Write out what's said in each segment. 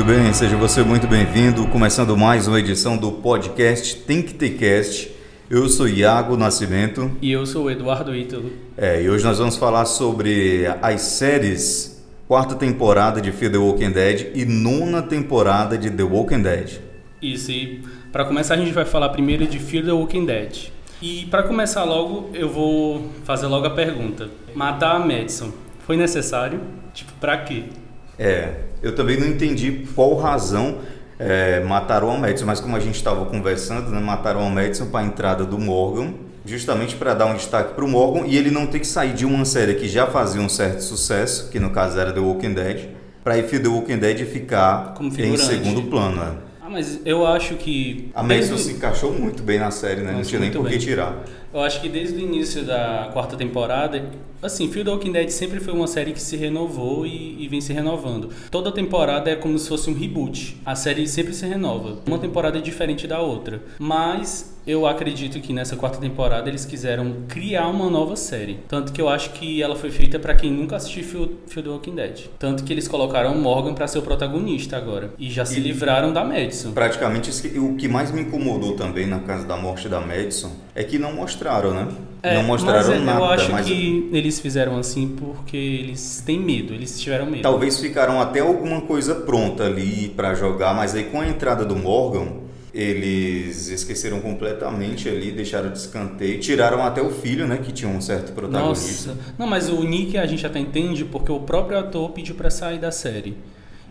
Muito bem, seja você muito bem-vindo. Começando mais uma edição do podcast Tem que ter cast. Eu sou Iago Nascimento. E eu sou o Eduardo Ítalo. É, e hoje nós vamos falar sobre as séries quarta temporada de Fear the Walking Dead e nona temporada de The Walking Dead. Isso, e para começar a gente vai falar primeiro de Fear the Walking Dead. E para começar logo, eu vou fazer logo a pergunta. Matar a Madison foi necessário? Tipo, para quê? É, eu também não entendi qual razão é, mataram a Madison, mas como a gente estava conversando, né, mataram a Madison para a entrada do Morgan, justamente para dar um destaque para o Morgan e ele não ter que sair de uma série que já fazia um certo sucesso, que no caso era The Walking Dead, para ir The Walking Dead ficar em segundo plano. Né? Ah, mas eu acho que. A Madison desde... se encaixou muito bem na série, né? Nossa, não tinha nem por que tirar. Eu acho que desde o início da quarta temporada, assim, Fear the Walking Dead sempre foi uma série que se renovou e, e, vem se renovando. Toda temporada é como se fosse um reboot. A série sempre se renova. Uma temporada é diferente da outra. Mas eu acredito que nessa quarta temporada eles quiseram criar uma nova série. Tanto que eu acho que ela foi feita para quem nunca assistiu Fear, Fear the Walking Dead. Tanto que eles colocaram Morgan para ser o protagonista agora. E já se e, livraram da Madison. Praticamente o que mais me incomodou também na casa da morte da Madison é que não mostraram, né? É, não mostraram mas nada. Eu acho mas... que eles fizeram assim porque eles têm medo, eles tiveram medo. Talvez ficaram até alguma coisa pronta ali para jogar, mas aí com a entrada do Morgan, eles esqueceram completamente ali, deixaram de escanteio, tiraram até o filho, né, que tinha um certo protagonismo. Nossa, não, mas o Nick a gente até entende porque o próprio ator pediu para sair da série.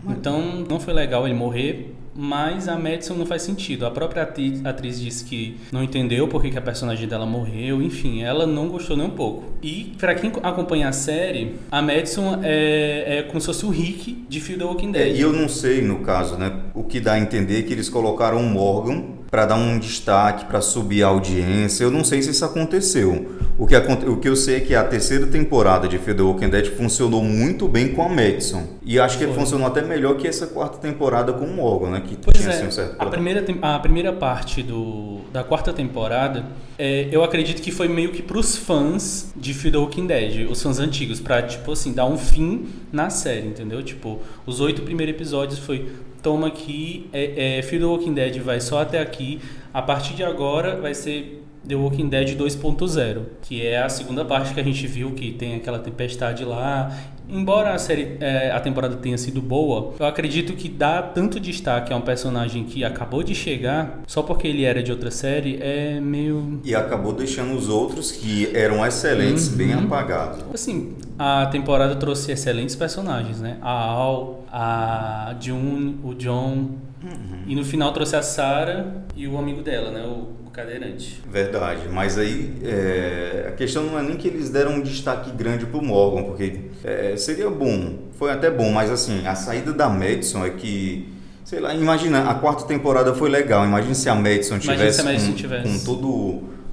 Então não foi legal ele morrer, mas a Madison não faz sentido. A própria atriz, atriz disse que não entendeu porque que a personagem dela morreu, enfim, ela não gostou nem um pouco. E para quem acompanha a série, a Madison é, é como se fosse o Rick de Fear the Walking Dead. É, e eu não sei, no caso, né, o que dá a entender é que eles colocaram o Morgan para dar um destaque, para subir a audiência. Eu não sei se isso aconteceu. O que, o que eu sei é que a terceira temporada de Fear the Walking Dead funcionou muito bem com a Madison. E acho que Foi. funcionou até melhor que essa quarta temporada com o Morgan, né? Que pois tinha é. assim, um certo a primeira, a primeira parte do, da quarta temporada, é, eu acredito que foi meio que pros fãs de Fear the Walking Dead, os fãs antigos, pra, tipo assim, dar um fim na série, entendeu? Tipo, os oito primeiros episódios foi toma aqui, é, é, Fear the Walking Dead vai só até aqui, a partir de agora vai ser The Walking Dead 2.0, que é a segunda parte que a gente viu que tem aquela tempestade lá. Embora a série, é, a temporada tenha sido boa, eu acredito que dá tanto destaque a um personagem que acabou de chegar só porque ele era de outra série é meio e acabou deixando os outros que eram excelentes uhum. bem apagados. Assim, a temporada trouxe excelentes personagens, né? A Al, a June, o John, uhum. e no final trouxe a Sarah e o amigo dela, né? O cadeirante. Verdade, mas aí é, a questão não é nem que eles deram um destaque grande pro Morgan, porque é, seria bom, foi até bom, mas assim, a saída da Madison é que sei lá, imagina, a quarta temporada foi legal, imagina se a Madison tivesse, a Madison com, tivesse. com todo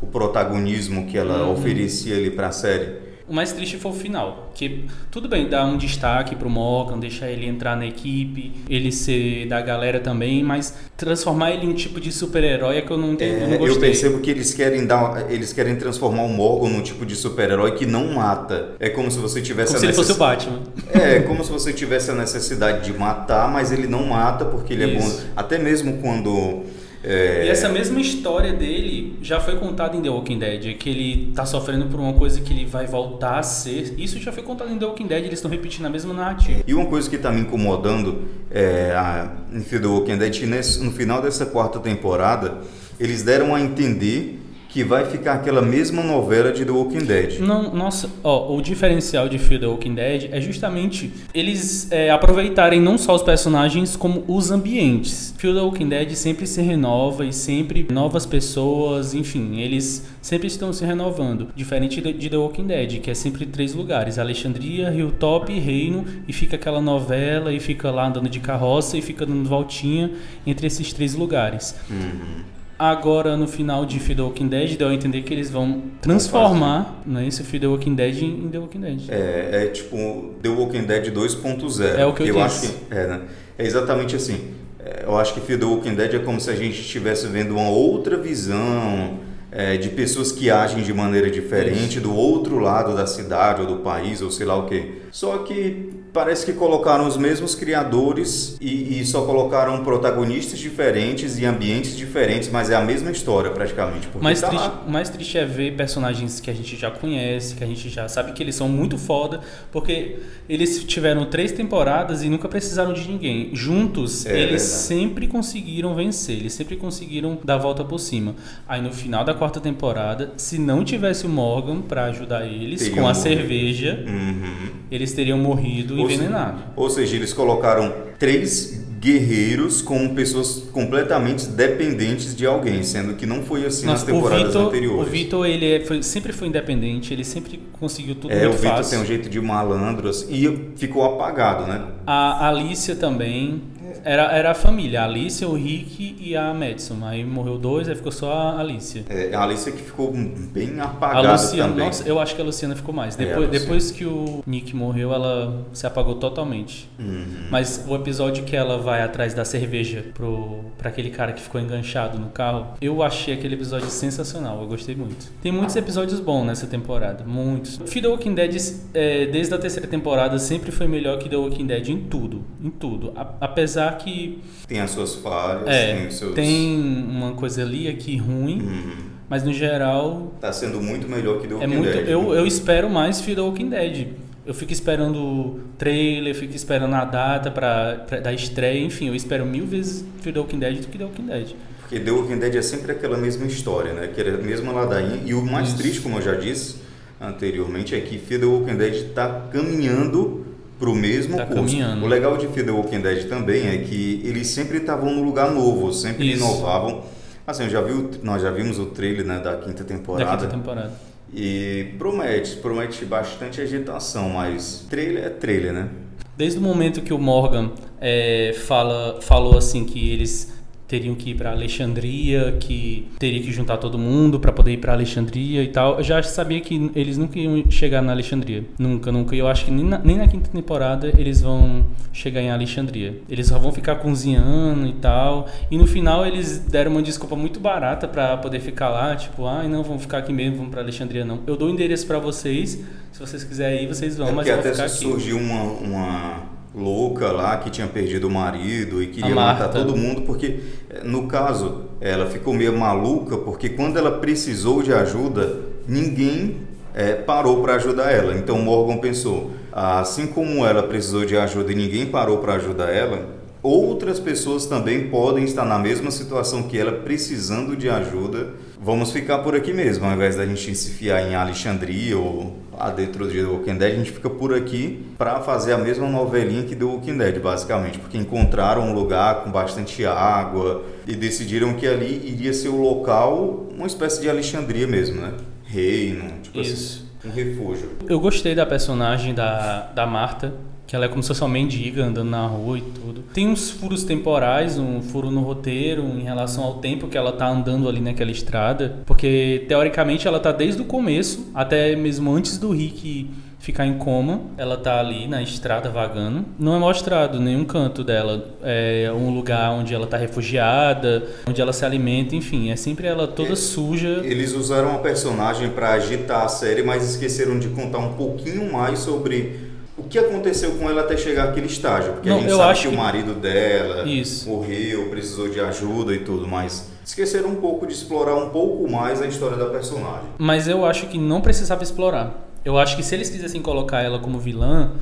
o protagonismo que ela uhum. oferecia ali para a série. O mais triste foi o final, que tudo bem, dá um destaque pro Morgan, deixar ele entrar na equipe, ele ser da galera também, mas transformar ele em um tipo de super-herói é que eu não entendo, é, eu, eu percebo que eles querem dar, eles querem transformar o Morgan num tipo de super-herói que não mata. É como se você tivesse como a necess... se ele fosse o Batman. É, como se você tivesse a necessidade de matar, mas ele não mata porque ele Isso. é bom. Até mesmo quando é... E essa mesma história dele já foi contada em The Walking Dead, que ele tá sofrendo por uma coisa que ele vai voltar a ser. Isso já foi contado em The Walking Dead, eles estão repetindo a mesma narrativa. E uma coisa que tá me incomodando é, a, em The Walking Dead, que nesse, no final dessa quarta temporada, eles deram a entender que vai ficar aquela mesma novela de The Walking Dead. Não, nossa, ó, o diferencial de Fear the Walking Dead é justamente eles é, aproveitarem não só os personagens como os ambientes. Fear the Walking Dead sempre se renova e sempre novas pessoas, enfim, eles sempre estão se renovando. Diferente de The Walking Dead, que é sempre três lugares: Alexandria, Hilltop e Reino, e fica aquela novela e fica lá andando de carroça e fica dando voltinha entre esses três lugares. Uhum. Agora, no final de Fear the Walking Dead, deu a entender que eles vão transformar né, esse Fear the Walking Dead em The Walking Dead. É, é tipo The Walking Dead 2.0. É o que eu, eu disse. acho que é, né? é exatamente assim. É, eu acho que Fear the Walking Dead é como se a gente estivesse vendo uma outra visão é, de pessoas que agem de maneira diferente do outro lado da cidade ou do país ou sei lá o que. Só que parece que colocaram os mesmos criadores e, e, só colocaram protagonistas diferentes e ambientes diferentes, mas é a mesma história praticamente. O mais, tá triste, mais triste é ver personagens que a gente já conhece, que a gente já sabe que eles são muito foda, porque eles tiveram três temporadas e nunca precisaram de ninguém. Juntos, é, eles verdade. sempre conseguiram vencer, eles sempre conseguiram dar a volta por cima. Aí no final da quarta temporada, se não tivesse o Morgan para ajudar eles teriam com a morrido. cerveja, uhum. eles teriam morrido envenenados. Se, ou seja, eles colocaram três guerreiros como pessoas completamente dependentes de alguém, sendo que não foi assim Nossa, nas temporadas Victor, anteriores. O Vitor ele é, foi, sempre foi independente, ele sempre conseguiu tudo é, muito fácil. É, o Vitor tem um jeito de malandro assim, e ficou apagado, né? A Alicia também era, era a família, a Alicia, o Rick e a Madison. Aí morreu dois, aí ficou só a Alicia. É, a Alicia que ficou bem apagada a Luciana, também. Nossa, eu acho que a Luciana ficou mais. É, depois, é, depois que o Nick morreu, ela se apagou totalmente. Uhum. Mas o episódio que ela vai atrás da cerveja pro, pra aquele cara que ficou enganchado no carro, eu achei aquele episódio sensacional. Eu gostei muito. Tem muitos episódios bons nessa temporada. Muitos. Feed the Walking Dead, é, desde a terceira temporada, sempre foi melhor que The Walking Dead em tudo. Em tudo. A, apesar apesar que. Tem as suas falhas, é, tem os seus. Tem uma coisa ali aqui ruim. Uhum. Mas no geral. Tá sendo muito melhor que The é Walking é muito, Dead. Eu, eu espero mais Fear the Walking Dead. Eu fico esperando o trailer, fico esperando a data pra, pra, da estreia, enfim, eu espero mil vezes the Walking Dead do que The Walking Dead. Porque The Walking Dead é sempre aquela mesma história, né? Que era a mesma ladainha. E o mais Isso. triste, como eu já disse anteriormente, é que the Walking Dead está caminhando para o mesmo tá curso. Caminhando. O legal de Fear the Walking Dead também é que eles sempre estavam no lugar novo, sempre Isso. inovavam. Assim, já viu, nós já vimos o trailer né, da quinta temporada. Da quinta temporada. E promete, promete bastante agitação, mas trailer é trailer, né? Desde o momento que o Morgan é, fala, falou assim que eles teriam que ir para Alexandria, que teria que juntar todo mundo para poder ir para Alexandria e tal. Eu já sabia que eles nunca iam chegar na Alexandria. Nunca, nunca. E eu acho que nem na, nem na, quinta temporada eles vão chegar em Alexandria. Eles só vão ficar cozinhando e tal. E no final eles deram uma desculpa muito barata para poder ficar lá, tipo, ah, não, vamos ficar aqui mesmo, vamos para Alexandria não. Eu dou o endereço para vocês, se vocês quiserem ir, vocês vão, é mas eu vou até ficar surgiu uma, uma louca lá que tinha perdido o marido e queria matar todo mundo porque eh, no caso ela ficou meio maluca porque quando ela precisou de ajuda ninguém é, parou para ajudar ela. Então Morgan pensou assim como ela precisou de ajuda e ninguém parou para ajudar ela outras pessoas também podem estar na mesma situação que ela precisando de ajuda vamos ficar por aqui mesmo ao invés da gente se fiar em Alexandria ou lá dentro de The Walking Dead, a gente fica por aqui para fazer a mesma novelinha que The Walking Dead, basicamente, porque encontraram um lugar com bastante água e decidiram que ali iria ser o local, uma espécie de Alexandria mesmo, né? Reino, tipo assim, Isso. assim, um refúgio. Eu gostei da personagem da, da Marta, que ela é como se fosse uma mendiga andando na rua e tudo. Tem uns furos temporais, um furo no roteiro em relação ao tempo que ela tá andando ali naquela estrada, porque teoricamente ela tá desde o começo, até mesmo antes do Rick ficar em coma, ela tá ali na estrada vagando. Não é mostrado nenhum canto dela. É um lugar onde ela tá refugiada, onde ela se alimenta, enfim, é sempre ela toda é, suja. Eles usaram a personagem para agitar a série, mas esqueceram de contar um pouquinho mais sobre o que aconteceu com ela até chegar àquele estágio? Porque Não, a gente sabe que, que, o marido dela Isso. morreu, precisou de ajuda e tudo, mas esqueceram um pouco de explorar um pouco mais a história da personagem. Mas eu acho que não precisava explorar. Eu acho que se eles quisessem colocar ela como vilã,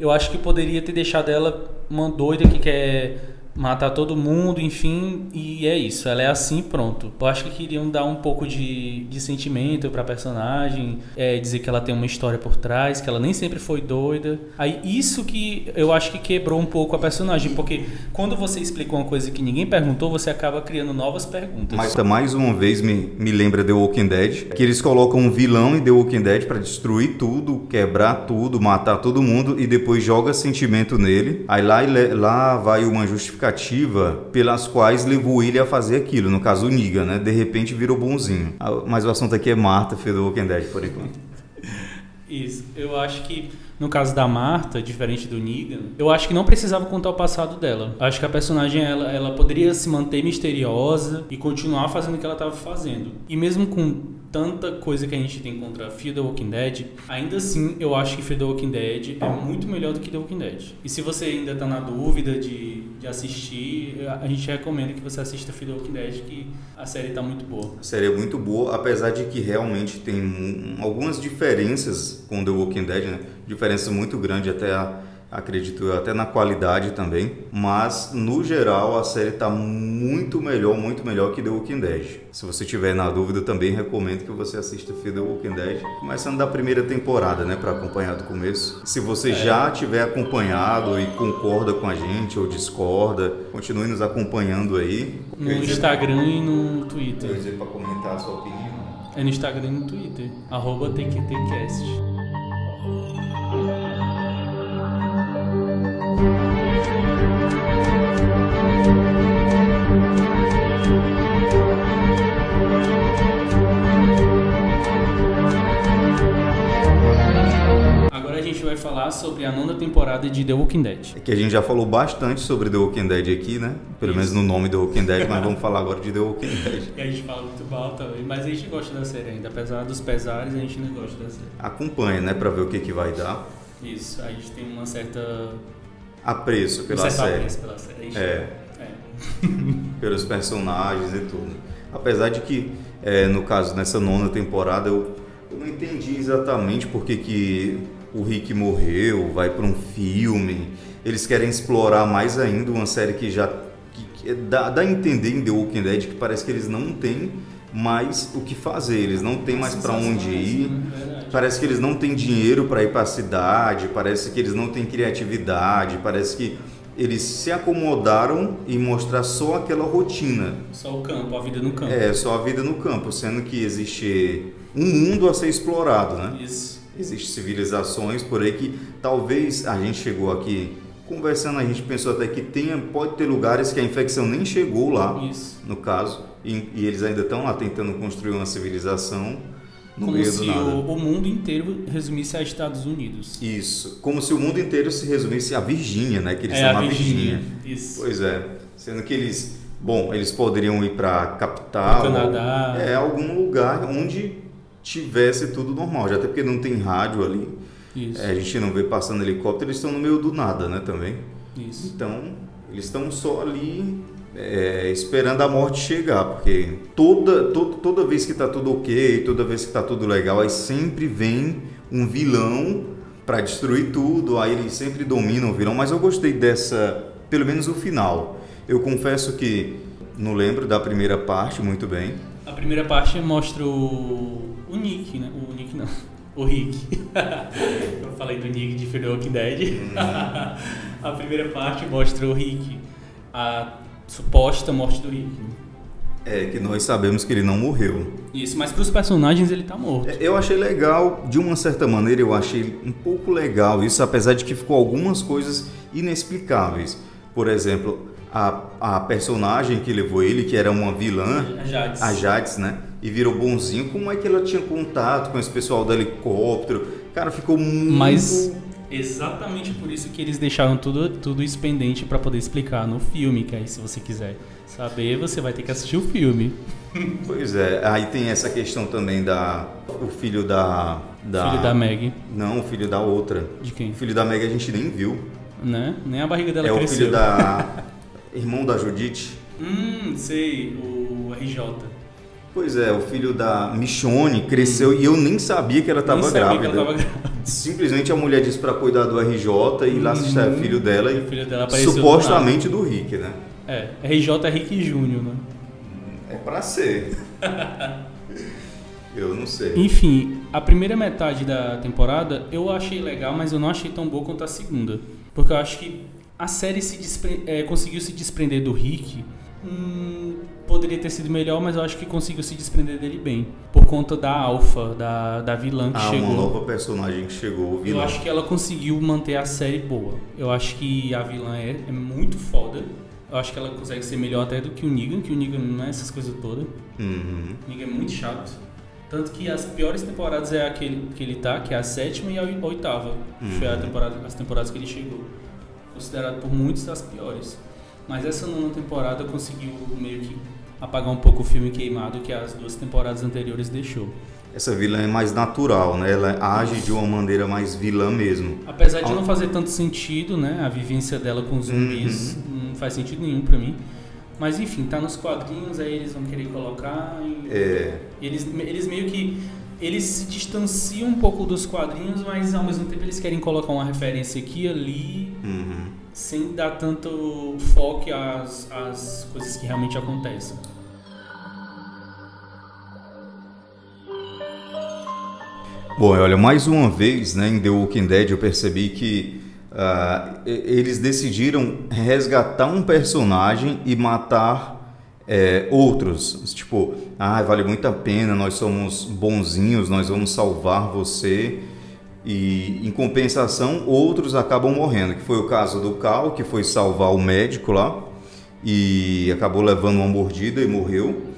eu acho que poderia ter deixado ela uma doida que quer matar todo mundo, enfim, e é isso. Ela é assim, pronto. Eu acho que queriam dar um pouco de, de sentimento pra personagem, é, dizer que ela tem uma história por trás, que ela nem sempre foi doida. Aí isso que eu acho que quebrou um pouco a personagem, porque quando você explica uma coisa que ninguém perguntou, você acaba criando novas perguntas. Mas mais uma vez me, me lembra The Walking Dead, que eles colocam um vilão em The Walking Dead para destruir tudo, quebrar tudo, matar todo mundo e depois joga sentimento nele. Aí lá, lá vai uma justificação justificativa pelas quais levou ele a fazer aquilo. No caso, o Niga, né? De repente virou bonzinho. Ah, mas o assunto aqui é Marta, Fedor Walking Dead, por enquanto. Isso. Eu acho que No caso da Marta, diferente do Negan, eu acho que não precisava contar o passado dela. Acho que a personagem ela, ela poderia se manter misteriosa e continuar fazendo o que ela estava fazendo. E mesmo com tanta coisa que a gente tem contra Fear the Walking Dead, ainda assim eu acho que Fear the Walking Dead é muito melhor do que The Walking Dead. E se você ainda está na dúvida de, de assistir, a gente recomenda que você assista Fear the Walking Dead, que a série está muito boa. A série é muito boa, apesar de que realmente tem algumas diferenças com The Walking Dead, né? Diferença muito grande até a acredito até na qualidade também, mas no geral a série está muito melhor, muito melhor que The Walking Dead. Se você tiver na dúvida, também recomendo que você assista The Walking Dead, começando da primeira temporada, né, para acompanhar do começo. Se você é. já tiver acompanhado e concorda com a gente ou discorda, continue nos acompanhando aí. No Instagram e no Twitter. Dizer, para comentar a sua opinião. É no Instagram e no Twitter, arroba TQTcast. Gente vai falar sobre a nona temporada de The Walking Dead. É que a gente já falou bastante sobre The Walking Dead aqui, né? Pelo Isso. menos no nome The Walking Dead, mas vamos falar agora de The Walking Dead. que a gente fala muito mal também, mas a gente gosta da série ainda. Apesar dos pesares, a gente não gosta da série. Acompanha, né? Pra ver o que, que vai dar. Isso, a gente tem uma certa apreço pela um série. Apreço pela série. É. é. Pelos personagens e tudo. Apesar de que, é, no caso, nessa nona temporada, eu, eu não entendi exatamente por que, que o Rick morreu, vai para um filme. Eles querem explorar mais ainda uma série que já que, que dá, dá a entender em The Walking Dead que parece que eles não têm mais o que fazer, eles não têm mais para onde ir. Né? Parece que eles não têm dinheiro para ir para a cidade, parece que eles não têm criatividade, parece que eles se acomodaram em mostrar só aquela rotina. Só o campo, a vida no campo. É, só a vida no campo, sendo que existe um mundo a ser explorado, né? Isso. Existem civilizações por aí que talvez a gente chegou aqui conversando, a gente pensou até que tenha, pode ter lugares que a infecção nem chegou lá, Isso. no caso, e, e eles ainda estão lá tentando construir uma civilização no como se. O, o mundo inteiro resumisse a Estados Unidos. Isso, como se o mundo inteiro se resumisse a Virgínia, né? Que eles é, são na Virgínia. Virgínia. Isso. Pois é, sendo que eles, bom, eles poderiam ir para a capital, Canadá, é algum lugar onde tivesse tudo normal, já até porque não tem rádio ali. Isso. É, a gente não vê passando helicóptero, eles estão no meio do nada, né, também. Isso. Então, eles estão só ali é, esperando a morte chegar, porque toda, toda, toda vez que está tudo ok, toda vez que está tudo legal, aí sempre vem um vilão para destruir tudo, aí eles sempre dominam o vilão, mas eu gostei dessa, pelo menos o final. Eu confesso que não lembro da primeira parte muito bem. A primeira parte mostra o, o Nick, né? O Nick não. O Rick. eu falei do Nick de the Walking Dead. Hum. a primeira parte mostra o Rick. A suposta morte do Rick. É, que nós sabemos que ele não morreu. Isso, mas para os personagens ele tá morto. É, eu achei legal, de uma certa maneira, eu achei um pouco legal isso, apesar de que ficou algumas coisas inexplicáveis. Por exemplo, a, a personagem que levou ele, que era uma vilã, a Jades. a Jades, né? E virou bonzinho, como é que ela tinha contato com esse pessoal do helicóptero? Cara, ficou muito. Mas Exatamente por isso que eles deixaram tudo, tudo isso pendente para poder explicar no filme, que aí se você quiser saber, você vai ter que assistir o filme. Pois é, aí tem essa questão também da o filho da da filho da Meg. Não, o filho da outra. De quem? O filho da Meg a gente nem viu. Né? Nem a barriga dela é cresceu. É o filho da irmão da Judite. Hum, sei, o RJ. Pois é, o filho da Michone cresceu hum. e eu nem sabia que ela estava grávida. Que ela tava grávida. Simplesmente a mulher disse para cuidar do RJ e lá assistir o filho dela e filho dela supostamente do, do Rick, né? É, RJ é Rick Júnior, né? É para ser. eu não sei. Enfim, a primeira metade da temporada eu achei legal, mas eu não achei tão boa quanto a segunda. Porque eu acho que a série se despre... é, conseguiu se desprender do Rick. Hum, poderia ter sido melhor, mas eu acho que conseguiu se desprender dele bem. Por conta da Alpha, da, da vilã que ah, chegou. uma nova personagem que chegou, vilã. Eu acho que ela conseguiu manter a série boa. Eu acho que a vilã é, é muito foda. Eu acho que ela consegue ser melhor até do que o Negan, que o Negan não é essas coisas todas. Uhum. O Negan é muito chato. Tanto que as piores temporadas é aquele que ele tá, que é a sétima e a oitava. Uhum. Foi a temporada, as temporadas que ele chegou. Considerado por muitos das piores. Mas essa nona temporada conseguiu meio que apagar um pouco o filme queimado que as duas temporadas anteriores deixou. Essa vilã é mais natural, né? Ela age de uma maneira mais vilã mesmo. Apesar de não fazer tanto sentido, né? A vivência dela com zumbis Uhum. não faz sentido nenhum pra mim. Mas enfim, tá nos quadrinhos, aí eles vão querer colocar. E É, eles, eles meio que. Eles se distanciam um pouco dos quadrinhos, mas ao mesmo tempo eles querem colocar uma referência aqui e ali, uhum. sem dar tanto foco às, às coisas que realmente acontecem. Bom, olha, mais uma vez, né, em The Walking Dead eu percebi que e- eles decidiram resgatar um personagem e matar é, outros. Tipo, ah, vale muito a pena, nós somos bonzinhos, nós vamos salvar você. E em compensação, outros acabam morrendo, que foi o caso do Cal, que foi salvar o médico lá e acabou levando uma mordida e morreu.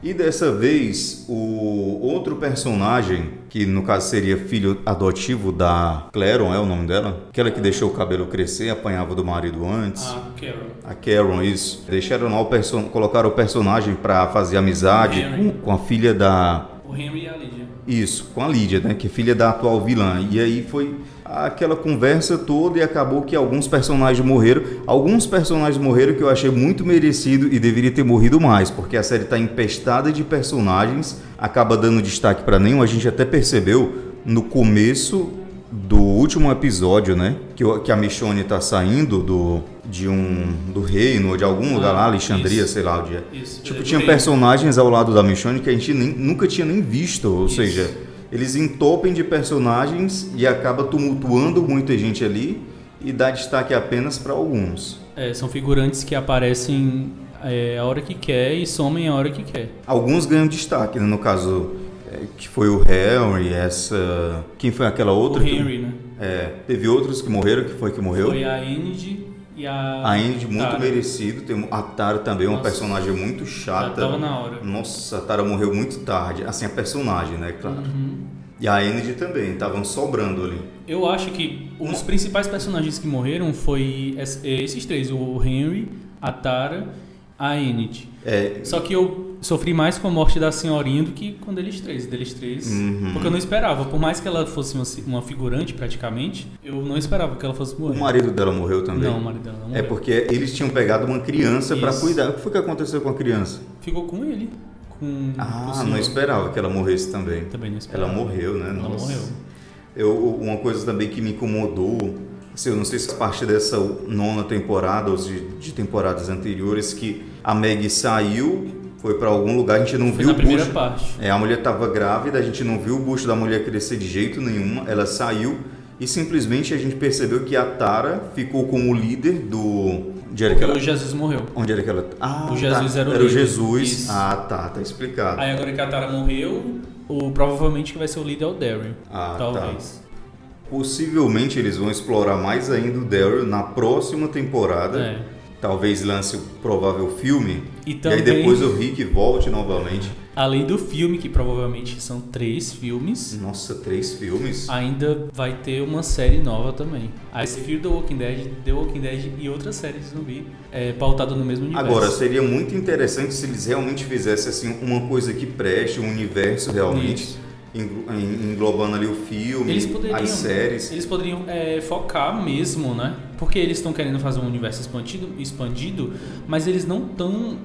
E dessa vez, o outro personagem, que no caso seria filho adotivo da Claron, é o nome dela? Aquela que deixou o cabelo crescer, apanhava do marido antes. A Carol. A Karen, isso. Deixaram lá o person... colocaram o personagem pra fazer amizade com, com a filha da. O Henry e a Lydia. Isso, com a Lídia, né? Que é filha da atual vilã. E aí foi aquela conversa toda e acabou que alguns personagens morreram. Alguns personagens morreram que eu achei muito merecido e deveria ter morrido mais, porque a série está empestada de personagens, acaba dando destaque para nenhum. A gente até percebeu no começo do último episódio, né? Que, que a Michonne tá saindo do, de um do reino ou de algum lugar lá, Alexandria, isso. sei lá onde é. Isso. Tipo, é, tinha personagens ao lado da Michonne que a gente nem- nunca tinha nem visto, ou Isso. seja, eles entopem de personagens e acaba tumultuando muita gente ali e dá destaque apenas para alguns. É, são figurantes que aparecem é, a hora que quer e somem a hora que quer. Alguns ganham destaque, né? no caso é, que foi o Harry, essa quem foi aquela outra? o que- Henry, né? É, teve outros que morreram, que foi que morreu? Foi a Enid e a. A muito Tara. merecido, tem a Tara também, uma Nossa. personagem muito chata. tava na hora. Nossa, a Tara morreu muito tarde. Assim, a personagem, né, claro. Uhum. E a Enid também, estavam sobrando ali. Eu acho que os principais personagens que morreram foi es- esses três: o Henry, a Tara, a Enid. É, Só que eu sofri mais com a morte da senhorinha do que com deles três. Deles três. Uhum. Porque eu não esperava. Por mais que ela fosse uma, uma figurante, praticamente, eu não esperava que ela fosse o morrer. marido dela morreu também. Não, o marido dela não É morreu. porque eles tinham pegado uma criança para cuidar. O que foi que aconteceu com a criança? Ficou com ele. Com o Ah, não esperava que ela morresse também. Também não esperava. Ela morreu, né? Ela Nossa. morreu. Eu, uma coisa também que me incomodou, assim, eu não sei se parte dessa nona temporada ou de, de temporadas anteriores, que a Meg saiu, foi para algum lugar, a gente não Foi viu na o primeira bucho. parte. É, a mulher estava grávida, a gente não viu o bucho da mulher crescer de jeito nenhum, ela saiu e simplesmente a gente percebeu que a Tara ficou como líder do. Onde era que Porque ela. o Jesus morreu. Onde era que ela. Ah, O Jesus tá, era o era o. Jesus. Isso. Ah, tá, tá explicado. Aí agora que a Tara morreu, o, provavelmente que vai ser o líder é o Daryl. Ah, tá. talvez. Possivelmente eles vão explorar mais ainda o Daryl na próxima temporada. É. Talvez lance o provável filme. E E aí também- depois o Rick volte novamente. Além do filme, que provavelmente são três filmes, Nossa, três filmes? ainda vai ter uma série nova também. A esse Fear the Walking Dead, The Walking Dead e outras séries de zumbi é, pautado no mesmo universo. Agora, seria muito interessante se eles realmente fizessem assim, uma coisa que preste, um universo realmente, Isso. englo- en- englobando ali o filme, Eles poderiam, as séries. Eles poderiam é, focar mesmo, né? Porque eles estão querendo fazer um universo expandido, expandido mas eles não estão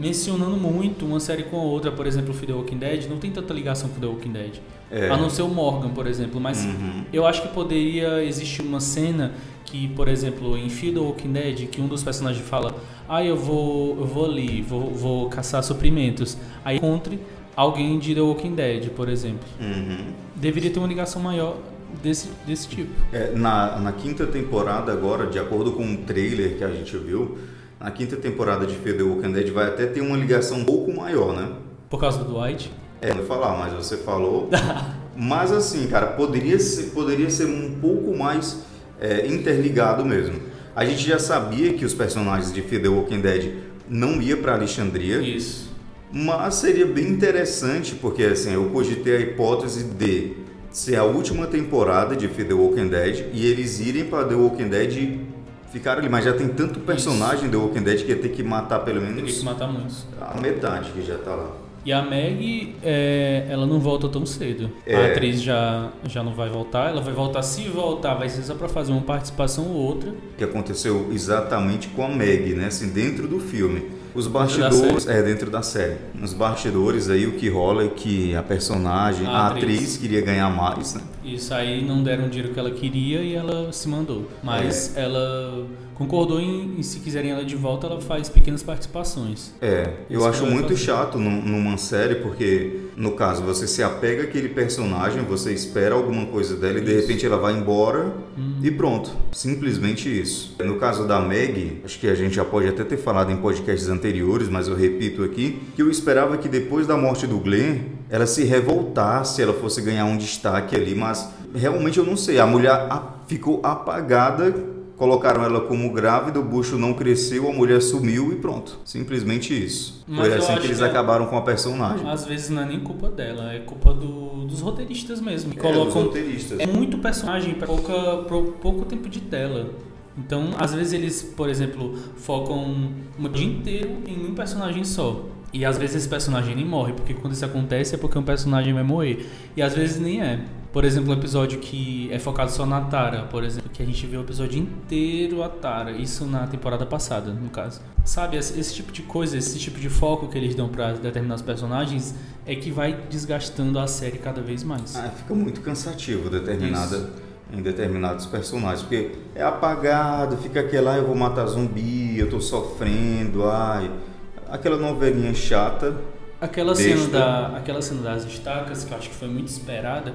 mencionando muito uma série com a outra. Por exemplo, o the Walking Dead não tem tanta ligação com The Walking Dead. É. A não ser o Morgan, por exemplo. Mas Uhum. eu acho que poderia existir uma cena que, por exemplo, em Fear the Walking Dead, que um dos personagens fala: Ah, eu vou, eu vou ali, vou, vou caçar suprimentos. Aí encontre alguém de The Walking Dead, por exemplo. Uhum. Deveria ter uma ligação maior desse, desse tipo. É, na, na quinta temporada agora, de acordo com um trailer que a gente viu, na quinta temporada de Fear the Walking Dead vai até ter uma ligação um pouco maior, né? Por causa do Dwight. É, não vou falar, mas você falou. mas assim, cara, poderia ser, poderia ser um pouco mais é, interligado mesmo. A gente já sabia que os personagens de Fear the Walking Dead não ia para Alexandria, Isso. Mas seria bem interessante, porque assim, eu cogitei a hipótese de ser a última temporada de The Walking Dead e eles irem para The Walking Dead e ficar ali. Mas já tem tanto personagem The Walking Dead que ia ter que matar pelo menos Teria que matar muitos. a metade que já tá lá. E a Meg, é, ela não volta tão cedo. É. A atriz já, já não vai voltar. Ela vai voltar, se voltar, vai ser só pra fazer uma participação ou outra. que aconteceu exatamente com a Meg, né? Assim, dentro do filme. Os bastidores, é dentro da série. Nos bastidores aí o que rola é que a personagem, A a, atriz. atriz. queria ganhar mais, né? Isso aí não deram o dinheiro que ela queria e ela se mandou. Mas ela concordou em, em se quiserem ela de volta, ela faz pequenas participações. É, eu Isso acho muito fazer. chato num- numa série porque, no caso, você se apega àquele personagem, você espera alguma coisa dela e de repente ela vai embora Hum. e pronto. Simplesmente isso. No caso da Meg, acho que a gente já pode até ter falado em podcasts anteriores, mas eu repito aqui, que eu esperava que depois da morte do Glenn, ela se revoltasse, ela fosse ganhar um destaque ali, mas realmente eu não sei. A mulher ficou apagada Colocaram ela como grávida, o bucho não cresceu, a mulher sumiu e pronto. Simplesmente isso. Mas Foi assim que eles que é- acabaram com a personagem. Às vezes não é nem culpa dela, é culpa do- dos roteiristas mesmo. Que É, colocam roteiristas. É muito personagem para pouco tempo de tela. Então, às vezes eles, por exemplo, focam um dia inteiro em um personagem só. E às vezes esse personagem nem morre, porque quando isso acontece é porque um personagem vai morrer. E às vezes nem é. Por exemplo, um episódio que é focado só na Tara, por exemplo, que a gente vê o episódio inteiro a Tara. Isso na temporada passada, no caso. Sabe, esse, tipo de coisa, esse tipo de foco que eles dão para determinados personagens é que vai desgastando a série cada vez mais. Ah, fica muito cansativo determinada, em determinados personagens, porque é apagado, fica aquela, ah, eu vou matar zumbi, eu tô sofrendo, ai. Aquela novelinha chata, Aquela Besta. cena, da, aquela cena das estacas, que eu acho que foi muito esperada,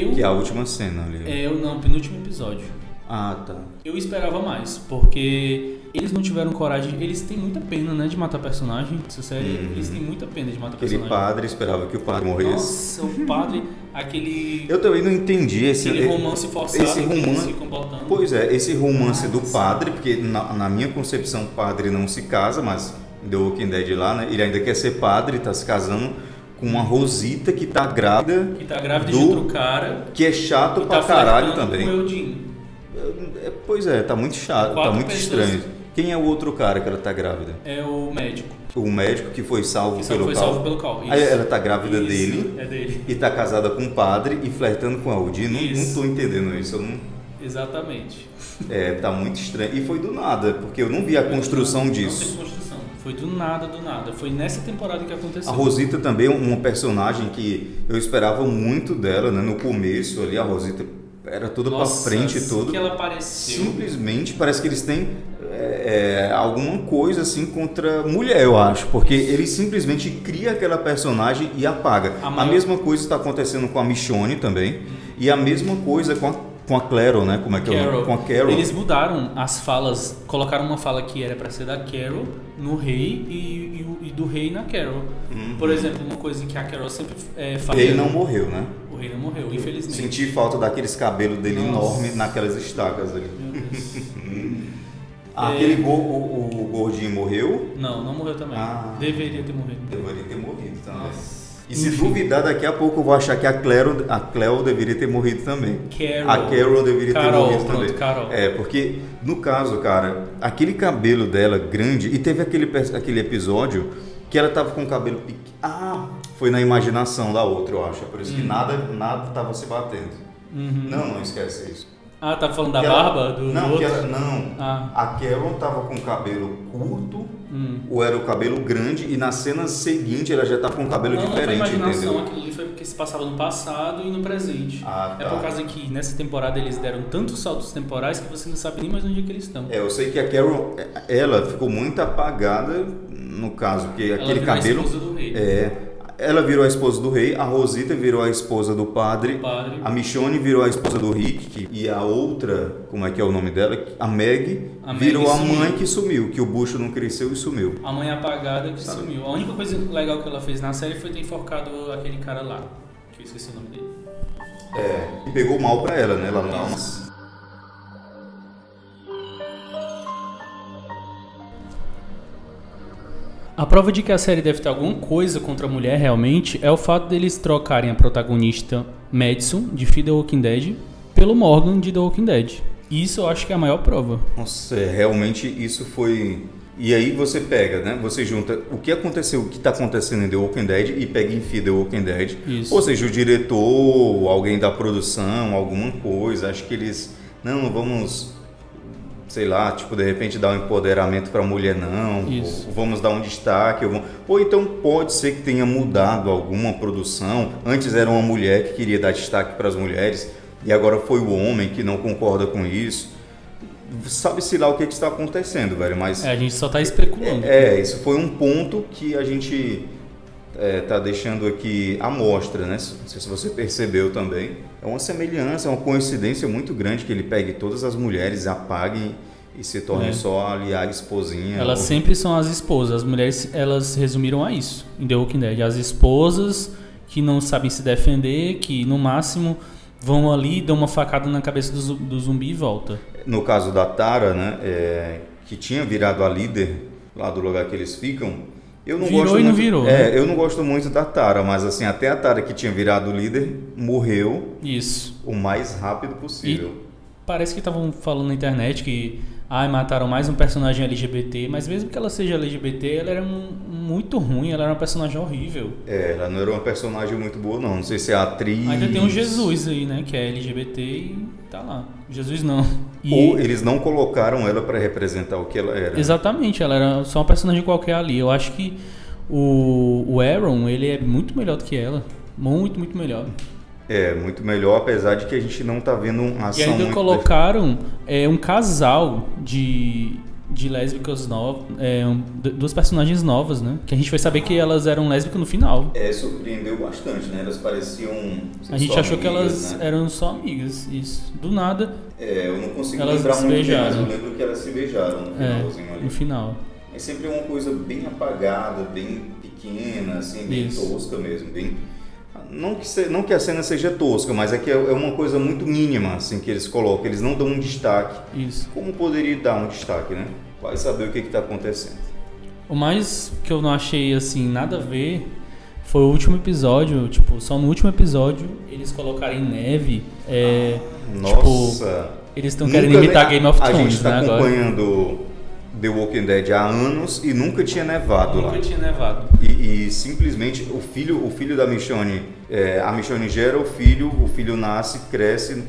eu. que é a última cena ali. É, eu não, penúltimo episódio. Ah, tá. Eu esperava mais, porque eles não tiveram coragem. Eles têm muita pena, né, de matar personagem. Essa série, Uhum. eles têm muita pena de matar Aquele personagem. padre esperava que o padre morresse. Nossa, o padre, aquele. Eu também não entendi esse, aquele romance forçado esse romance- ficam botando. Pois é, esse romance do padre, porque na, na minha concepção, padre não se casa, mas The Walking Dead lá, né? Ele ainda quer ser padre, tá se casando com uma Rosita que tá grávida, Que tá grávida do- de outro cara. que é chato E pra tá caralho também. Com o. É, pois é, tá muito chato, tá Quatro muito pessoas. estranho. Quem é o outro cara que ela tá grávida? É o médico. O médico que foi salvo Que pelo foi salvo pelo Cal. Aí Isso. ela tá grávida Isso, dele É dele. e tá casada com um padre e flertando com a Audi. Não, não tô entendendo isso. Eu não, Exatamente. é, tá muito estranho. E foi do nada, porque eu não vi a construção Não disso. teve construção. Foi do nada, do nada. Foi nessa temporada que aconteceu. A Rosita também é uma personagem que eu esperava muito dela, né? No começo ali, a Rosita era toda pra frente e assim tudo. que ela apareceu. Simplesmente parece que eles têm é, é, alguma coisa assim contra mulher, eu acho. Porque ele simplesmente cria aquela personagem e apaga. A A, maior- mesma coisa está acontecendo com a Michonne também. E a mesma coisa com a, com a Claro, né? Como é que é Carol. nome? Com a Carol. Eles mudaram as falas, colocaram uma fala que era pra ser da Carol no rei e, e e do rei na Carol. Por exemplo, uma coisa que a Carol sempre é, Uhum. O rei não morreu, né? O rei não morreu, infelizmente. Senti falta daqueles cabelos dele Nossa. enormes naquelas estacas ali. Meu Deus. Ah, É. Aquele go- o, o gordinho morreu? Não, não morreu também. Ah. Deveria ter morrido. Deveria ter morrido também. Nossa. E se Enfim. duvidar, daqui a pouco eu vou achar que a Cleo, a Cleo deveria ter morrido também. Carol. A Carol deveria Carol, ter morrido pronto, também. Carol. É, porque no caso, cara, aquele cabelo dela grande, e teve aquele, aquele episódio que ela tava com o cabelo pequeno. Ah, foi na imaginação da outra, eu acho. É por isso que Hum. nada, nada tava se batendo. Uhum. Não, não esquece isso. Ah, tá falando da ela- barba? Do, não, do que ela, não. Ah. A Carol tava com o cabelo curto, Hum. ou era o cabelo grande, e na cena seguinte ela já tá com o cabelo não, diferente, não foi imaginação, entendeu? aquilo foi porque se passava no passado e no presente. Ah, É tá. por causa que nessa temporada eles deram tantos saltos temporais que você não sabe nem mais onde é que eles estão. É, eu sei que a Carol, ela ficou muito apagada, no caso, porque Ela aquele virou a cabelo. esposa do rei. É, ela virou a esposa do rei, a Rosita virou a esposa do padre, padre. a Michonne virou a esposa do Rick, e a outra, como é que é o nome dela? A Meg, virou a sumiu. mãe que sumiu, que o bucho não cresceu e sumiu. A mãe apagada que Sabe. sumiu. A única coisa legal que ela fez na série foi ter enforcado aquele cara lá. Que eu esqueci o nome dele. É, e pegou mal pra ela, né? Lá no A prova de que a série deve ter alguma coisa contra a mulher realmente é o fato deles trocarem a protagonista Madison, de Fear the Walking Dead, pelo Morgan, de The Walking Dead. Isso eu acho que é a maior prova. Nossa, é, realmente isso foi. E aí você pega, né? Você junta o que aconteceu, o que está acontecendo em The Walking Dead e pega em Fear The Walking Dead. Isso. Ou seja, o diretor, alguém da produção, alguma coisa. Acho que eles. Não, vamos sei lá, tipo, de repente dar um empoderamento para a mulher, não, Isso. ou vamos dar um destaque, ou, então pode ser que tenha mudado alguma produção. Antes era uma mulher que queria dar destaque para as mulheres e agora foi o homem que não concorda com isso. Sabe-se lá o que, que está acontecendo, velho, mas É, a gente só tá especulando. é, isso foi um ponto que a gente está deixando aqui à mostra, né? Não sei se você percebeu também. É uma semelhança, é uma coincidência muito grande que ele pegue todas as mulheres, apague e se torne É. só ali a esposinha. Elas ou- sempre são as esposas. As mulheres, elas resumiram a isso em The Walking Dead. As esposas que não sabem se defender, que no máximo vão ali, dão uma facada na cabeça do zumbi e volta. No caso da Tara, né? é, que tinha virado a líder lá do lugar que eles ficam. Eu não Virou gosto e não muito, virou, É, né? eu não gosto muito da Tara, mas assim, até a Tara que tinha virado líder morreu Isso. o mais rápido possível. Parece que estavam falando na internet que ai, mataram mais um personagem LGBT, mas mesmo que ela seja LGBT, ela era um- muito ruim, ela era uma personagem horrível. É, ela não era uma personagem muito boa, não. Não sei se é a atriz. Ainda tem um Jesus aí, né, que é LGBT e tá lá. Jesus não. E- Ou eles não colocaram ela para representar o que ela era. Exatamente, ela era só uma personagem qualquer ali. Eu acho que o, o Aaron, ele é muito melhor do que ela. Muito, muito melhor. É, muito melhor, apesar de que a gente não tá vendo uma E ação ainda muito colocaram é, um casal de, de lésbicas novas, é, duas personagens novas, né? Que a gente vai saber que elas eram lésbicas no final. É, surpreendeu bastante, né? Elas pareciam. A gente achou que amigas, elas né? eram só amigas, isso. Do nada, É, eu não consigo Elas lembrar se muito bem, mas eu lembro que elas se beijaram no é, finalzinho ali. no final. É sempre uma coisa bem apagada, bem pequena, assim, bem Isso. tosca mesmo, bem. Não que, se- não que a cena seja tosca, mas é que é é uma coisa muito mínima, assim, que eles colocam. Eles não dão um destaque. Isso. Como poderia dar um destaque, né? Vai saber o que está acontecendo. O mais que eu não achei assim nada a ver foi o último episódio, tipo, só no último episódio eles colocarem neve. É, Nossa! eles estão querendo imitar Game of A gente Thrones, está né, agora. The Walking Dead há anos e nunca tinha nevado lá. Nunca tinha nevado. E, e simplesmente o filho, o filho da Michonne, é, a Michonne gera o filho, o filho nasce, cresce,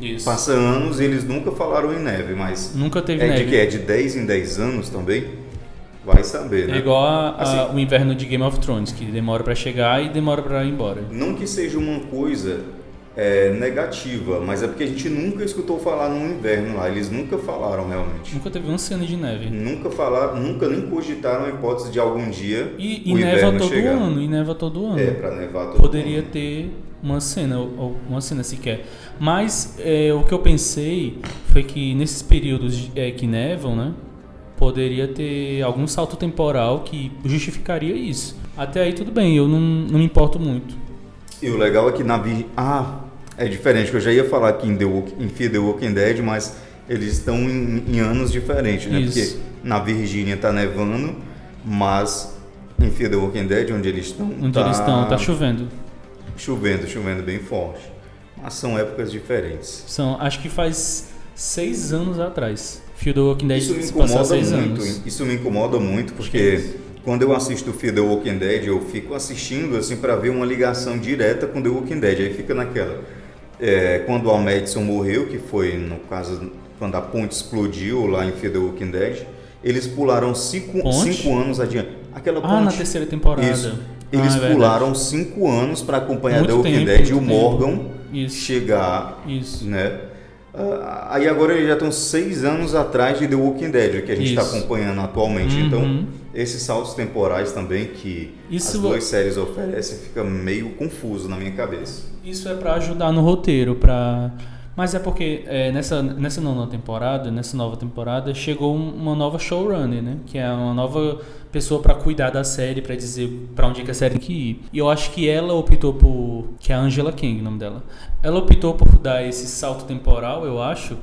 Isso. passa anos e eles nunca falaram em neve, mas Nunca teve é neve. de que é de 10 em 10 anos também? Vai saber, né? É igual a- a- Assim. o inverno de Game of Thrones, que demora pra chegar e demora pra ir embora. Não que seja uma coisa é, negativa, mas é porque a gente nunca escutou falar no inverno lá, eles nunca falaram realmente. Nunca teve uma cena de neve. Nunca falaram, nunca nem cogitaram a hipótese de algum dia E, e neva inverno todo chegar. ano, e neva todo ano. É, pra nevar todo Poderia ano. ter uma cena, ou uma cena sequer. Mas é, o que eu pensei foi que nesses períodos é, que nevam, né? Poderia ter algum salto temporal que justificaria isso. Até aí tudo bem, eu não, não me importo muito. E o legal é que na Vir... Ah, é diferente, que eu já ia falar aqui em, The em Fear the Walking Dead, mas eles estão em, em anos diferentes, né? Isso. Porque na Virgínia tá nevando, mas em Fear the Walking Dead, onde eles estão, Onde tá eles estão, tá chovendo. chovendo, chovendo bem forte. Mas são épocas diferentes. São, acho que faz seis anos atrás. Fear the Walking Dead Isso me incomoda seis muito, anos. isso me incomoda muito, porque quando eu assisto Fear the Walking Dead, eu fico assistindo assim para ver uma ligação direta com The Walking Dead. Aí fica naquela. É, quando o Al Madison morreu, que foi no caso quando a ponte explodiu lá em Fear the Walking Dead, eles pularam cinco, Ponte? cinco anos adiante. Aquela Ah, na ponte. terceira temporada. Isso. Ah, Eles verdade. pularam cinco anos para acompanhar Muito The Walking tempo, Dead e o tempo. Morgan Isso. chegar Isso. né? Ah, Aí agora eles já estão seis anos atrás de The Walking Dead, que a gente está acompanhando atualmente. Uhum. Então, esses saltos temporais também que Isso as duas séries oferecem fica meio confuso na minha cabeça. Isso é pra ajudar no roteiro, pra... Mas é porque é, nessa, nessa nona temporada, nessa nova temporada, chegou um- uma nova showrunner, né? Que é uma nova pessoa pra cuidar da série, pra dizer pra onde é que a série tem que ir. E eu acho que ela optou por... Que é a Angela King, o nome dela. Ela optou por dar esse salto temporal, eu acho,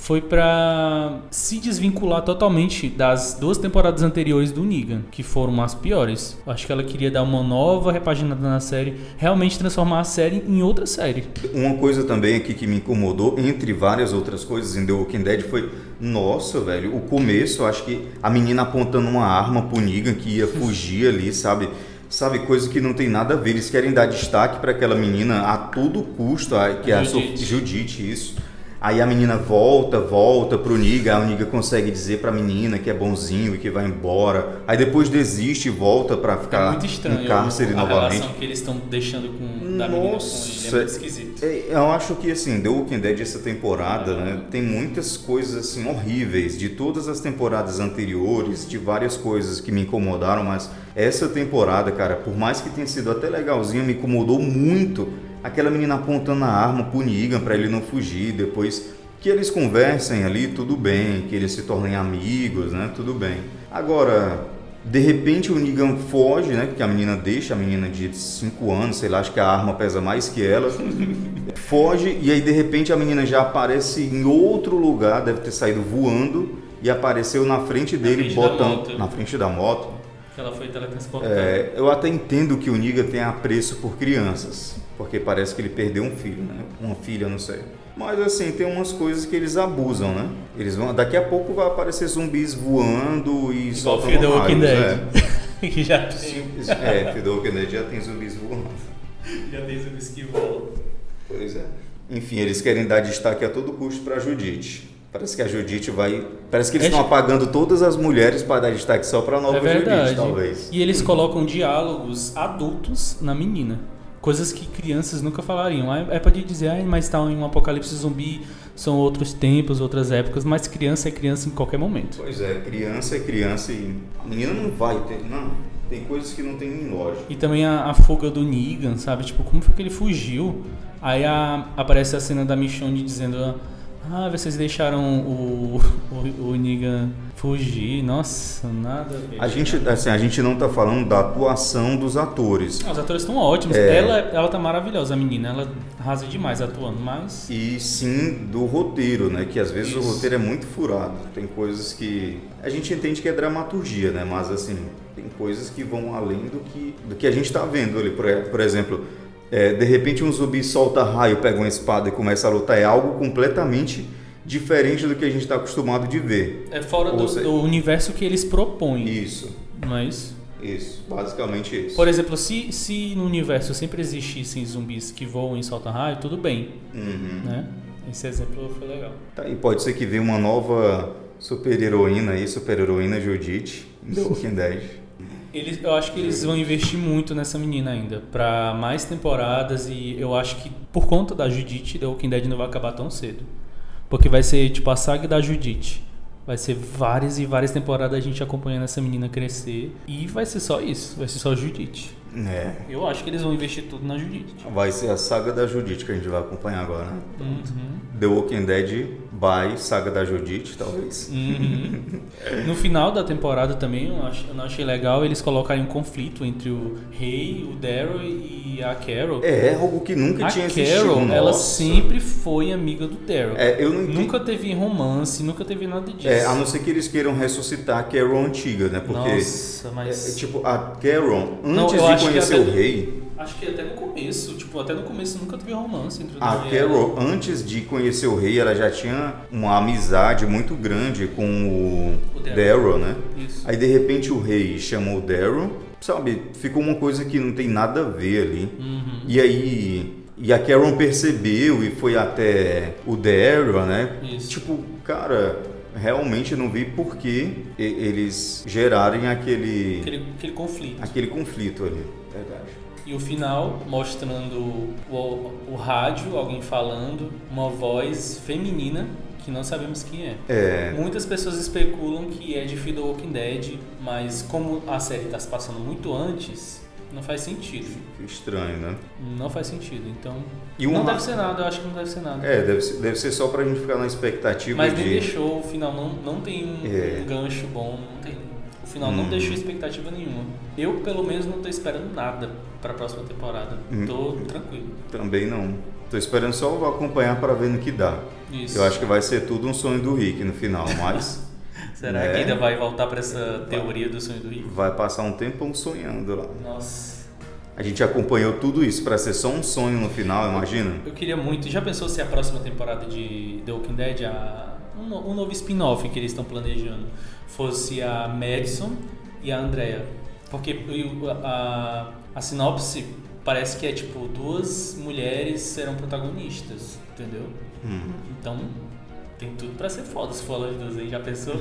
foi pra se desvincular totalmente das duas temporadas anteriores do Negan, que foram as piores. Acho que ela queria dar uma nova repaginada na série, realmente transformar a série em outra série. Uma coisa também aqui que me incomodou, entre várias outras coisas em The Walking Dead, foi, nossa, velho, o começo, acho que a menina apontando uma arma pro Negan que ia fugir ali, sabe? Sabe, coisa que não tem nada a ver. Eles querem dar destaque para aquela menina a todo custo, a- que é a Judite. Judite, isso. Aí a menina volta, volta pro Niga, aí o Niga consegue dizer pra menina que é bonzinho e que vai embora. Aí depois desiste e volta pra É ficar muito estranho em cárcere a novamente. relação que eles estão deixando com da menina com. É Nossa, muito esquisito. é, eu acho que assim, The Walking Dead essa temporada, né, tem muitas coisas assim horríveis de todas as temporadas anteriores, de várias coisas que me incomodaram, mas essa temporada, cara, por mais que tenha sido até legalzinha, me incomodou muito aquela menina apontando a arma pro Negan pra ele não fugir, depois que eles conversem ali, tudo bem, que eles se tornem amigos, né, tudo bem. Agora, de repente o Negan foge, né? Porque a menina deixa, a menina de 5 anos, sei lá, acho que a arma pesa mais que ela. foge e aí de repente a menina já aparece em outro lugar, deve ter saído voando e apareceu na frente dele, frente da botando na frente da moto. Que ela foi teletransportada. É, eu até entendo que o Negan tem apreço por crianças, porque parece que ele perdeu um filho, né? Uma filha, não sei. Mas assim, tem umas coisas que eles abusam, né? Eles vão, daqui a pouco vai aparecer zumbis voando e soltando Fear the Walking raios, Dead. é. que já tem, é, Fear the Walking Dead já tem zumbis voando. já tem zumbis que voam. Pois é. Enfim, eles querem dar destaque a todo custo pra Judite. Parece que a Judite vai. Parece que eles É estão de- apagando todas as mulheres para dar destaque só pra nova É verdade. Judite, talvez. E eles colocam diálogos adultos na menina. Coisas que crianças nunca falariam. É pra dizer, ah, mas tá em um apocalipse zumbi, são outros tempos, outras épocas, mas criança é criança em qualquer momento. Pois é, criança é criança e. A menina não vai ter. Não. Tem coisas que não tem nem lógica. E também a, a fuga do Negan, sabe? Tipo, como foi que ele fugiu? Aí a- aparece a cena da Michonne dizendo: Ah, vocês deixaram o, o, o Negan fugir. Nossa, nada a ver. A gente, assim, a gente não tá falando da atuação dos atores. Ah, Os atores estão ótimos. É. Ela, ela tá maravilhosa, a menina. Ela arrasa demais atuando, mas. E sim do roteiro, né? Que às vezes o Isso. roteiro é muito furado. Tem coisas que. A gente entende que é dramaturgia, né? Mas assim, tem coisas que vão além do que, do que a gente tá vendo ali. Por, por exemplo, é, de repente um zumbi solta raio, pega uma espada e começa a lutar. É algo completamente diferente do que a gente está acostumado de ver. É fora do, seja- do universo que eles propõem. Isso, Não é isso? isso. Basicamente isso. Por exemplo, se, se no universo sempre existissem zumbis que voam e soltam raio, tudo bem, Uhum. né? Esse exemplo foi legal. Tá, e pode ser que venha uma nova super-heroína aí, super-heroína Judite, em The Walking Dead. Eles, eu acho que eles vão investir muito nessa menina ainda, pra mais temporadas e eu acho que por conta da Judite, The Walking Dead não vai acabar tão cedo. Porque vai ser tipo a saga da Judite. Vai ser várias e várias temporadas a gente acompanhando essa menina crescer e vai ser só isso, vai ser só Judite. É. Eu acho que eles vão investir tudo na Judite. Vai ser a saga da Judite que a gente vai acompanhar agora, né? Uhum. The Walking Dead by Saga da Judite, talvez. Uhum. No final da temporada também, eu, ach, eu não achei legal eles colocarem um conflito entre o Rei, o Daryl e a Carol. É algo que nunca a tinha existido. Carol, ela sempre foi amiga do Daryl. É, eu não entendi. Nunca teve romance, nunca teve nada disso. É, a não ser que eles queiram ressuscitar a Carol antiga, né? Porque Nossa, é, mas. é, tipo, a Carol, Não, antes eu de conhecer o rei, Acho que até no começo, tipo, até no começo nunca teve romance entre a ela. Carol, antes de conhecer o rei, ela já tinha uma amizade muito grande com o, O Daryl. Né? Isso. Aí de repente o rei chamou o Daryl, sabe? Ficou uma coisa que não tem nada a ver ali. Uhum. E aí. E a Karen percebeu e foi até o Daryl, né? Isso. Tipo, cara, realmente não vi por que eles gerarem aquele, Aquele, aquele conflito. aquele conflito ali. Verdade. E o final mostrando o, o rádio, alguém falando, uma voz feminina que não sabemos quem é. É. Muitas pessoas especulam que é de Fear the Walking Dead, mas como a série está se passando muito antes, não faz sentido. Estranho, né? Não faz sentido. Então. E um não ra- deve ser nada, eu acho que não deve ser nada. É, deve ser, deve ser só pra gente ficar na expectativa mas de. nem deixou, o final não, não tem um, É. um gancho bom, não tem. O final não Hum. deixou expectativa nenhuma. Eu, pelo menos, não tô esperando nada pra próxima temporada. Hum. Tô tranquilo. Também não. Tô esperando só acompanhar para ver no que dá. Isso. Eu acho que vai ser tudo um sonho do Rick no final, mas Será né? que ainda vai voltar para essa teoria do sonho do Rick? vai passar um tempão sonhando lá. Nossa. A gente acompanhou tudo isso para ser só um sonho no final, imagina? Eu queria muito. Já pensou se a próxima temporada de The Walking Dead, a, um, um novo spin-off que eles estão planejando, fosse a Madison e a Andrea? Porque o- a, a sinopse parece que é tipo duas mulheres serão protagonistas, entendeu? Hum. Então tem tudo pra ser foda se for elas duas aí. Já pensou?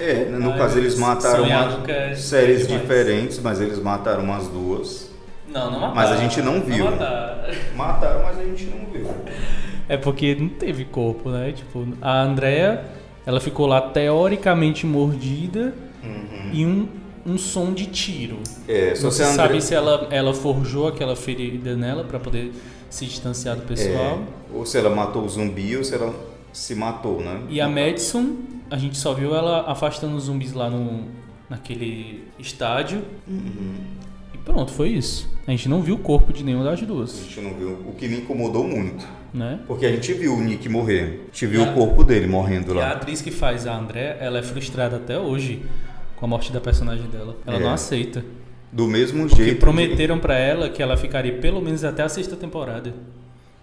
É, no caso eles mataram umas nunca é séries diferentes, mas eles mataram umas duas. Não, não mataram. Mas a gente não viu. mataram. Mataram, mas a gente não viu. É porque não teve corpo, né? Tipo, a Andrea, ela ficou lá teoricamente mordida e um, um som de tiro. É, só Não se André- sabe se ela, ela forjou aquela ferida nela pra poder se distanciar do pessoal. É, ou se ela matou o zumbi ou se ela se matou, né? E a Madison, a gente só viu ela afastando os zumbis lá no, naquele estádio. Uhum. E pronto, foi isso. A gente não viu o corpo de nenhuma das A duas, gente não viu, o que me incomodou muito. né? Porque a gente viu o Nick morrer. A gente viu E a- o corpo dele morrendo E a lá. atriz que faz a Andrea, ela é frustrada até hoje com a morte da personagem dela. Ela É. não aceita. Do mesmo Porque jeito. prometeram pra ela que ela ficaria pelo menos até a sexta temporada.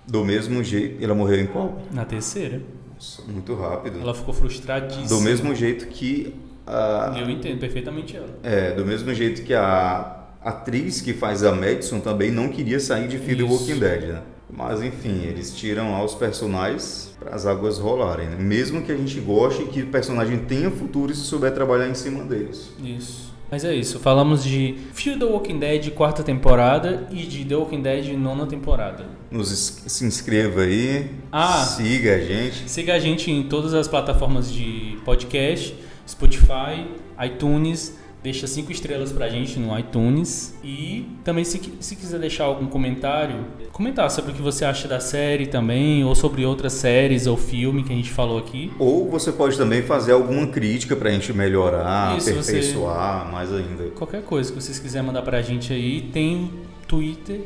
Do mesmo jeito. Ela morreu em qual? Na terceira. Nossa, muito rápido. Ela ficou frustradíssima. Do mesmo jeito que a. Eu entendo perfeitamente ela. É, do mesmo jeito que a atriz que faz a Madison também não queria sair de Fear the. Walking Dead, né? Mas enfim, eles tiram lá os personagens para as águas rolarem, né? Mesmo que a gente goste que o personagem tenha futuro se souber trabalhar em cima deles. Isso. Mas é isso, falamos de Fear the Walking Dead quarta temporada e de The Walking Dead nona temporada. Nos se inscreva aí, Ah. siga a gente. Siga a gente em todas as plataformas de podcast, Spotify, iTunes. Deixa cinco estrelas pra gente no iTunes. E também, se, se quiser deixar algum comentário, comentar sobre o que você acha da série também, ou sobre outras séries ou filme que a gente falou aqui. Ou você pode também fazer alguma crítica para a gente melhorar, Isso, você- aperfeiçoar mais ainda. Qualquer coisa que vocês quiserem mandar pra gente aí, tem o Twitter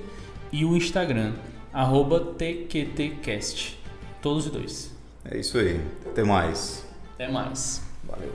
e o Instagram, arroba TQTcast. Todos os dois. É isso aí. Até mais. Até mais. Valeu.